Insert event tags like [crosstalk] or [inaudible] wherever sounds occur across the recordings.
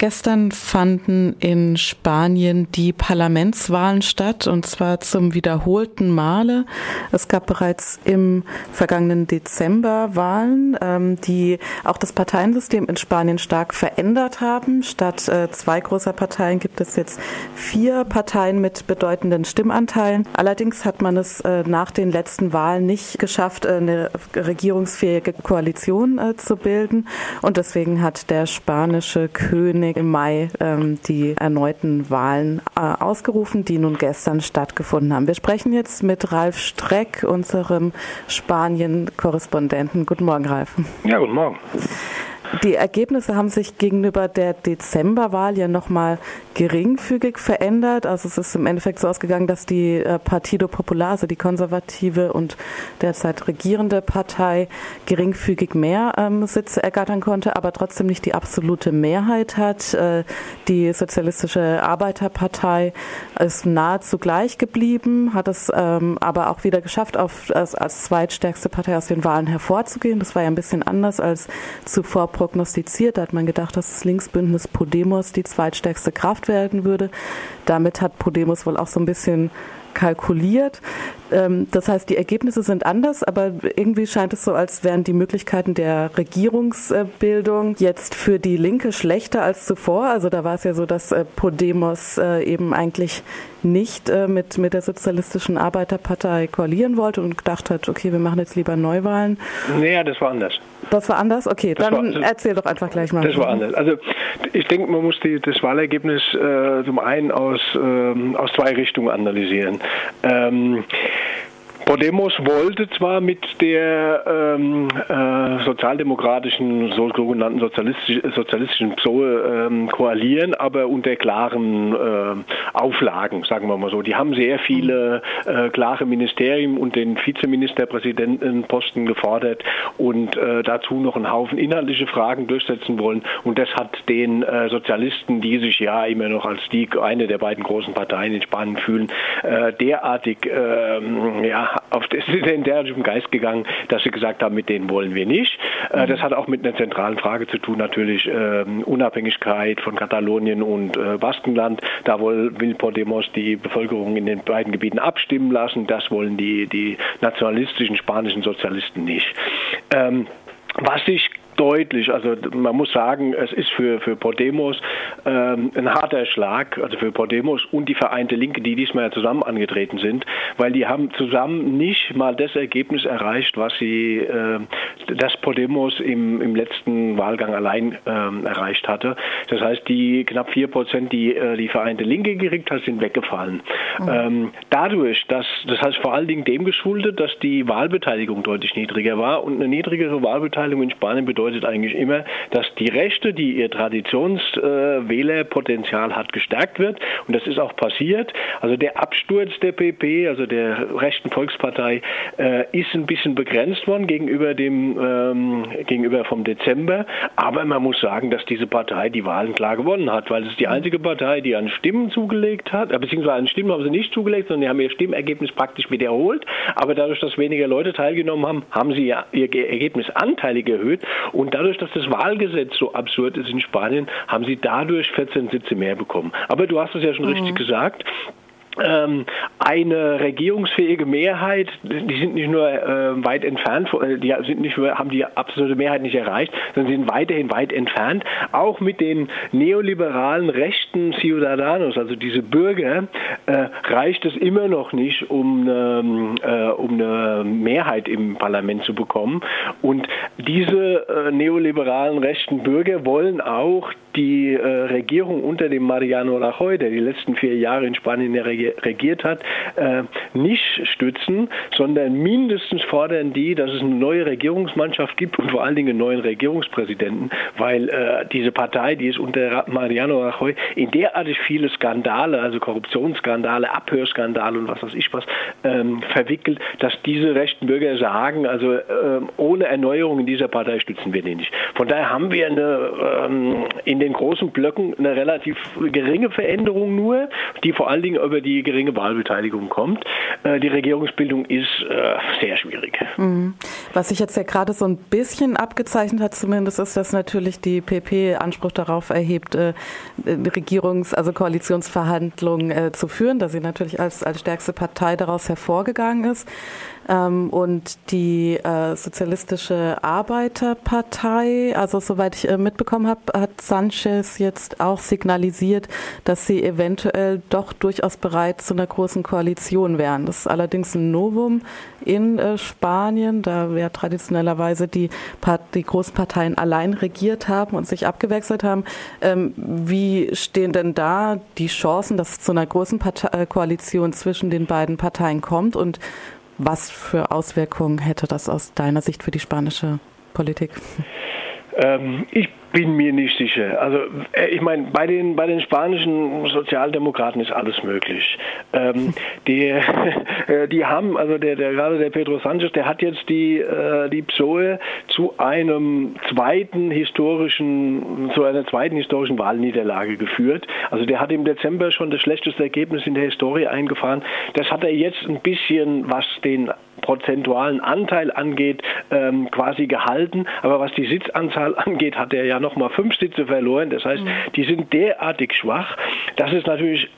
Gestern fanden in Spanien die Parlamentswahlen statt und zwar zum wiederholten Male. Es gab bereits im vergangenen Dezember Wahlen, ähm, die auch das Parteiensystem in Spanien stark verändert haben. Statt äh, zwei großer Parteien gibt es jetzt vier Parteien mit bedeutenden Stimmanteilen. Allerdings hat man es äh, nach den letzten Wahlen nicht geschafft, äh, eine regierungsfähige Koalition zu bilden und deswegen hat der spanische König König im Mai ähm, die erneuten Wahlen äh, ausgerufen, die nun gestern stattgefunden haben. Wir sprechen jetzt mit Ralf Streck, unserem Spanien-Korrespondenten. Guten Morgen, Ralf. Ja, guten Morgen. Die Ergebnisse haben sich gegenüber der Dezemberwahl ja nochmal geringfügig verändert. Also es ist im Endeffekt so ausgegangen, dass die äh, Partido Popular, also die konservative und derzeit regierende Partei, geringfügig mehr ähm, Sitze ergattern konnte, aber trotzdem nicht die absolute Mehrheit hat. Äh, die Sozialistische Arbeiterpartei ist nahezu gleich geblieben, hat es ähm, aber auch wieder geschafft, auf, als, als zweitstärkste Partei aus den Wahlen hervorzugehen. Das war ja ein bisschen anders als zuvor prognostiziert. Da hat man gedacht, dass das Linksbündnis Podemos die zweitstärkste Kraft werden würde. Damit hat Podemos wohl auch so ein bisschen kalkuliert. Ähm, das heißt, die Ergebnisse sind anders, aber irgendwie scheint es so, als wären die Möglichkeiten der Regierungsbildung jetzt für die Linke schlechter als zuvor. Also da war es ja so, dass äh, Podemos äh, eben eigentlich nicht äh, mit, mit der Sozialistischen Arbeiterpartei koalieren wollte und gedacht hat, okay, wir machen jetzt lieber Neuwahlen. Naja, das war anders. Das war anders? Okay, das dann war, erzähl doch einfach gleich mal. Das war anders. Also ich denke, man muss die, das Wahlergebnis äh, zum einen aus, äh, aus zwei Richtungen analysieren. Ähm, Podemos wollte zwar mit der ähm, äh, sozialdemokratischen, sogenannten sozialistisch, sozialistischen PSOE ähm, koalieren, aber unter klaren äh, Auflagen, sagen wir mal so. Die haben sehr viele äh, klare Ministerien und den Vizeministerpräsidentenposten gefordert und äh, dazu noch einen Haufen inhaltliche Fragen durchsetzen wollen. Und das hat den äh, Sozialisten, die sich ja immer noch als die eine der beiden großen Parteien in Spanien fühlen, äh, derartig ähm, ja, auf das [laughs] ist in derartigem Geist gegangen, dass sie gesagt haben, mit denen wollen wir nicht. Äh, das hat auch mit einer zentralen Frage zu tun, natürlich ähm, Unabhängigkeit von Katalonien und äh, Baskenland. Da will Podemos die Bevölkerung in den beiden Gebieten abstimmen lassen. Das wollen die, die nationalistischen spanischen Sozialisten nicht. Ähm, was sich deutlich. Also man muss sagen, es ist für, für Podemos ähm, ein harter Schlag, also für Podemos und die Vereinte Linke, die diesmal ja zusammen angetreten sind, weil die haben zusammen nicht mal das Ergebnis erreicht, was sie, äh, das Podemos im, im letzten Wahlgang allein äh, erreicht hatte. Das heißt, die knapp vier Prozent, die äh, die Vereinte Linke gekriegt hat, sind weggefallen. Mhm. Ähm, dadurch, dass, das heißt vor allen Dingen dem geschuldet, dass die Wahlbeteiligung deutlich niedriger war und eine niedrigere Wahlbeteiligung in Spanien bedeutet, bedeutet eigentlich immer, dass die Rechte, die ihr Traditionswählerpotenzial hat, gestärkt wird. Und das ist auch passiert. Also der Absturz der PP, also der rechten Volkspartei, äh, ist ein bisschen begrenzt worden gegenüber dem ähm, gegenüber vom Dezember. Aber man muss sagen, dass diese Partei die Wahlen klar gewonnen hat, weil es ist die einzige Partei, die an Stimmen zugelegt hat, äh, beziehungsweise an Stimmen haben sie nicht zugelegt, sondern die haben ihr Stimmergebnis praktisch wiederholt. Aber dadurch, dass weniger Leute teilgenommen haben, haben sie ihr Ergebnis anteilig erhöht. Dadurch, dass das Wahlgesetz so absurd ist in Spanien, haben sie dadurch 14 Sitze mehr bekommen. Aber du hast es ja schon mhm. richtig gesagt eine regierungsfähige Mehrheit, die sind nicht nur äh, weit entfernt, äh, die sind nicht haben die absolute Mehrheit nicht erreicht, sondern sind weiterhin weit entfernt. Auch mit den neoliberalen rechten Ciudadanos, also diese Bürger, äh, reicht es immer noch nicht, um eine, äh, um eine Mehrheit im Parlament zu bekommen. Und diese äh, neoliberalen rechten Bürger wollen auch die äh, Regierung unter dem Mariano Rajoy, der die letzten vier Jahre in Spanien regiert hat, äh, nicht stützen, sondern mindestens fordern die, dass es eine neue Regierungsmannschaft gibt und vor allen Dingen einen neuen Regierungspräsidenten, weil äh, diese Partei, die ist unter Mariano Rajoy in derartig viele Skandale, also Korruptionsskandale, Abhörskandale und was weiß ich was, ähm, verwickelt, dass diese rechten Bürger sagen, also ähm, ohne Erneuerung in dieser Partei stützen wir den nicht. Von daher haben wir eine, ähm, in den großen Blöcken eine relativ geringe Veränderung nur, die vor allen Dingen über die geringe Wahlbeteiligung kommt. Äh, die Regierungsbildung ist äh, sehr schwierig. Mhm. Was sich jetzt ja gerade so ein bisschen abgezeichnet hat, zumindest ist, dass natürlich die PP Anspruch darauf erhebt, äh, Regierungs-, also Koalitionsverhandlungen zu führen, da sie natürlich als, als stärkste Partei daraus hervorgegangen ist. Ähm, und die Sozialistische Arbeiterpartei, also soweit ich mitbekommen habe, hat Sanchez jetzt auch signalisiert, dass sie eventuell doch durchaus bereit zu einer großen Koalition wären. Das ist allerdings ein Novum in äh, Spanien, da wir traditionellerweise die, die großen allein regiert haben und sich abgewechselt haben. Ähm, wie stehen denn da die Chancen, dass es zu einer großen Partei Koalition zwischen den beiden Parteien kommt und was für Auswirkungen hätte das aus deiner Sicht für die spanische Politik? Ähm, ich bin mir nicht sicher. Also äh, ich meine, bei den bei den spanischen Sozialdemokraten ist alles möglich. Ähm, die, [laughs] äh, die haben, also der, der gerade der Pedro Sanchez, der hat jetzt die äh, die PSOE zu einem zweiten historischen zu einer zweiten historischen Wahlniederlage geführt. Also der hat im Dezember schon das schlechteste Ergebnis in der Historie eingefahren. Das hat er jetzt ein bisschen, was den prozentualen Anteil angeht, ähm, quasi gehalten. Aber was die Sitzanzahl angeht, hat er ja nochmal fünf Sitze verloren. Das heißt, mhm. die sind derartig schwach, dass es natürlich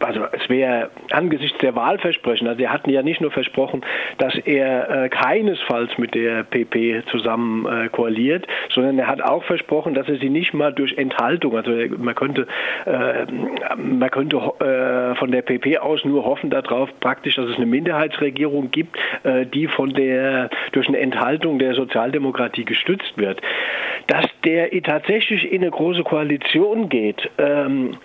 also es wäre angesichts der Wahlversprechen, also er hat ja nicht nur versprochen, dass er äh, keinesfalls mit der PP zusammen äh, koaliert, sondern er hat auch versprochen, dass er sie nicht mal durch Enthaltung, also man könnte, äh, man könnte äh, von der PP aus nur hoffen darauf praktisch, dass es eine Minderheitsregierung gibt, äh, die von der durch eine Enthaltung der Sozialdemokratie gestützt wird. Dass der tatsächlich in eine große Koalition geht, ähm,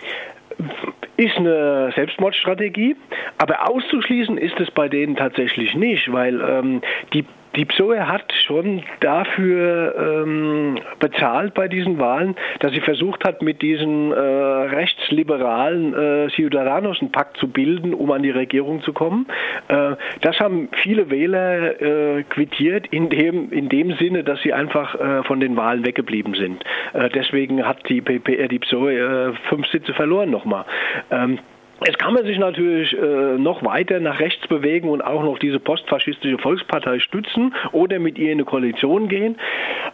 ist eine Selbstmordstrategie, aber auszuschließen ist es bei denen tatsächlich nicht, weil ähm, die die PSOE hat schon dafür ähm, bezahlt bei diesen Wahlen, dass sie versucht hat, mit diesen äh, rechtsliberalen äh, Ciudadanos einen Pakt zu bilden, um an die Regierung zu kommen. Äh, das haben viele Wähler äh, quittiert in dem, in dem Sinne, dass sie einfach äh, von den Wahlen weggeblieben sind. Äh, deswegen hat die, PP, äh, die PSOE fünf Sitze verloren nochmal. Ähm, Jetzt kann man sich natürlich äh, noch weiter nach rechts bewegen und auch noch diese postfaschistische Volkspartei stützen oder mit ihr in eine Koalition gehen.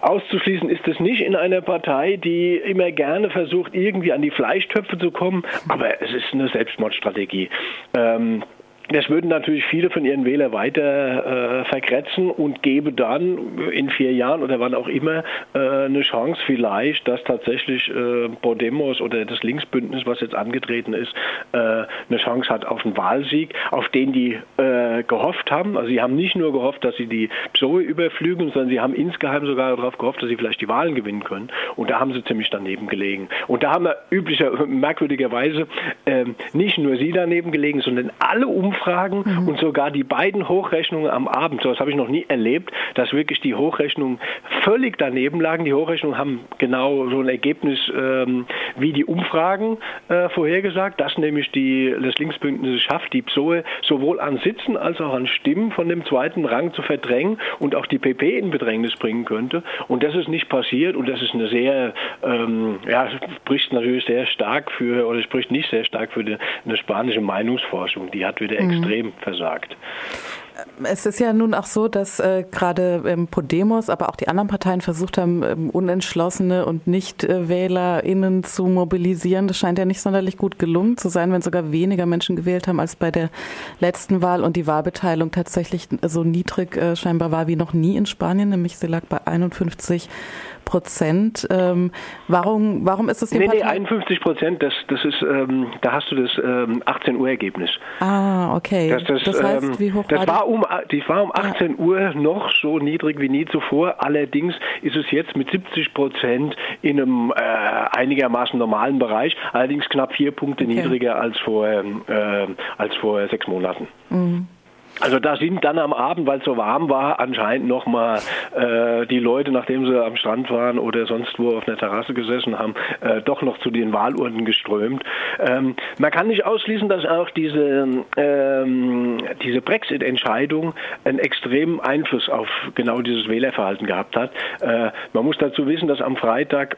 Auszuschließen ist es nicht in einer Partei, die immer gerne versucht, irgendwie an die Fleischtöpfe zu kommen, aber es ist eine Selbstmordstrategie. Ähm, das würden natürlich viele von ihren Wählern weiter äh, vergrätzen und gebe dann in vier Jahren oder wann auch immer äh, eine Chance vielleicht, dass tatsächlich äh, Podemos oder das Linksbündnis, was jetzt angetreten ist, äh, eine Chance hat auf einen Wahlsieg, auf den die äh, gehofft haben. Also sie haben nicht nur gehofft, dass sie die PSOE überflügen, sondern sie haben insgeheim sogar darauf gehofft, dass sie vielleicht die Wahlen gewinnen können. Und da haben sie ziemlich daneben gelegen. Und da haben wir üblicher, merkwürdigerweise ähm, nicht nur sie daneben gelegen, sondern alle Umfragen Umfragen mhm. und sogar die beiden Hochrechnungen am Abend, so das habe ich noch nie erlebt, dass wirklich die Hochrechnungen völlig daneben lagen. Die Hochrechnungen haben genau so ein Ergebnis ähm, wie die Umfragen äh, vorhergesagt, dass nämlich die, das Linksbündnis schafft, die PSOE sowohl an Sitzen als auch an Stimmen von dem zweiten Rang zu verdrängen und auch die PP in Bedrängnis bringen könnte. Und das ist nicht passiert und das ist eine sehr, ähm, ja, spricht natürlich sehr stark für, oder spricht nicht sehr stark für die, eine spanische Meinungsforschung. Die hat wieder Mhm. extrem versagt. Es ist ja nun auch so, dass äh, gerade ähm, Podemos, aber auch die anderen Parteien versucht haben, ähm, unentschlossene und Nicht-WählerInnen zu mobilisieren. Das scheint ja nicht sonderlich gut gelungen zu sein, wenn sogar weniger Menschen gewählt haben als bei der letzten Wahl und die Wahlbeteiligung tatsächlich so niedrig äh, scheinbar war wie noch nie in Spanien, nämlich sie lag bei 51 Prozent. Ähm, warum, warum ist das die nee, Partei? Nee, 51 Prozent, das, das ist, ähm, da hast du das ähm, 18 Uhr Ergebnis. Ah, okay. Das, das, das heißt, ähm, wie hoch das war, um, die war um 18 ja. Uhr noch so niedrig wie nie zuvor. Allerdings ist es jetzt mit 70 Prozent in einem äh, einigermaßen normalen Bereich, allerdings knapp vier Punkte okay. niedriger als vor, ähm, äh, als vor sechs Monaten. Mhm. Also da sind dann am Abend, weil es so warm war, anscheinend nochmal äh, die Leute, nachdem sie am Strand waren oder sonst wo auf einer Terrasse gesessen haben, äh, doch noch zu den Wahlurnen geströmt. Ähm, man kann nicht ausschließen, dass auch diese, ähm, diese Brexit-Entscheidung einen extremen Einfluss auf genau dieses Wählerverhalten gehabt hat. Äh, man muss dazu wissen, dass am Freitag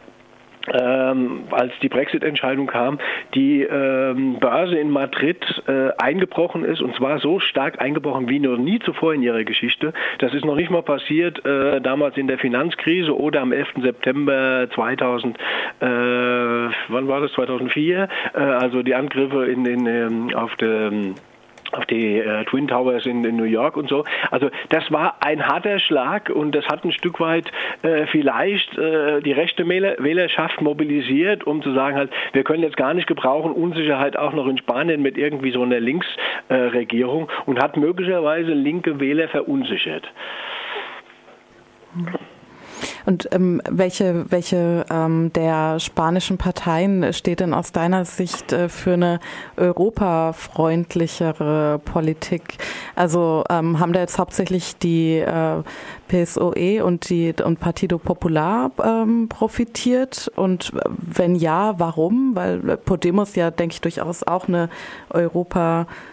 ähm, als die Brexit-Entscheidung kam, die ähm, Börse in Madrid äh, eingebrochen ist und zwar so stark eingebrochen wie noch nie zuvor in ihrer Geschichte. Das ist noch nicht mal passiert äh, damals in der Finanzkrise oder am 11. September 2000, äh, wann war das? 2004, äh, also die Angriffe in den ähm, auf der auf die äh, Twin Towers in, in, New York und so. Also das war ein harter Schlag und das hat ein Stück weit äh, vielleicht äh, die rechte Wählerschaft mobilisiert, um zu sagen halt, wir können jetzt gar nicht gebrauchen, Unsicherheit auch noch in Spanien mit irgendwie so einer Linksregierung und hat möglicherweise linke Wähler verunsichert. Und ähm, welche, welche ähm, der spanischen Parteien steht denn aus deiner Sicht äh, für eine europafreundlichere Politik? Also ähm, haben da jetzt hauptsächlich die äh, PSOE und die und Partido Popular ähm, profitiert? Und wenn ja, warum? Weil Podemos ja, denke ich, durchaus auch eine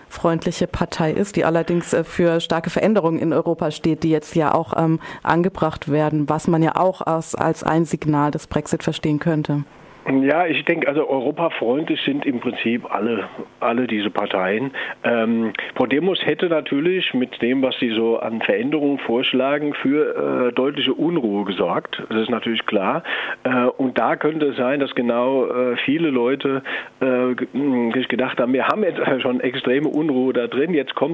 europafreundliche Partei ist, die allerdings äh, für starke Veränderungen in Europa steht, die jetzt ja auch ähm, angebracht werden, was man ja auch als, als ein Signal des Brexit verstehen könnte. Ja, ich denke, also europafreundlich sind im Prinzip alle, alle diese Parteien. Ähm, Podemos hätte natürlich mit dem, was sie so an Veränderungen vorschlagen, für äh, deutliche Unruhe gesorgt. Das ist natürlich klar. Äh, und da könnte es sein, dass genau äh, viele Leute äh, sich gedacht haben, wir haben jetzt [laughs] schon extreme Unruhe da drin, jetzt kommt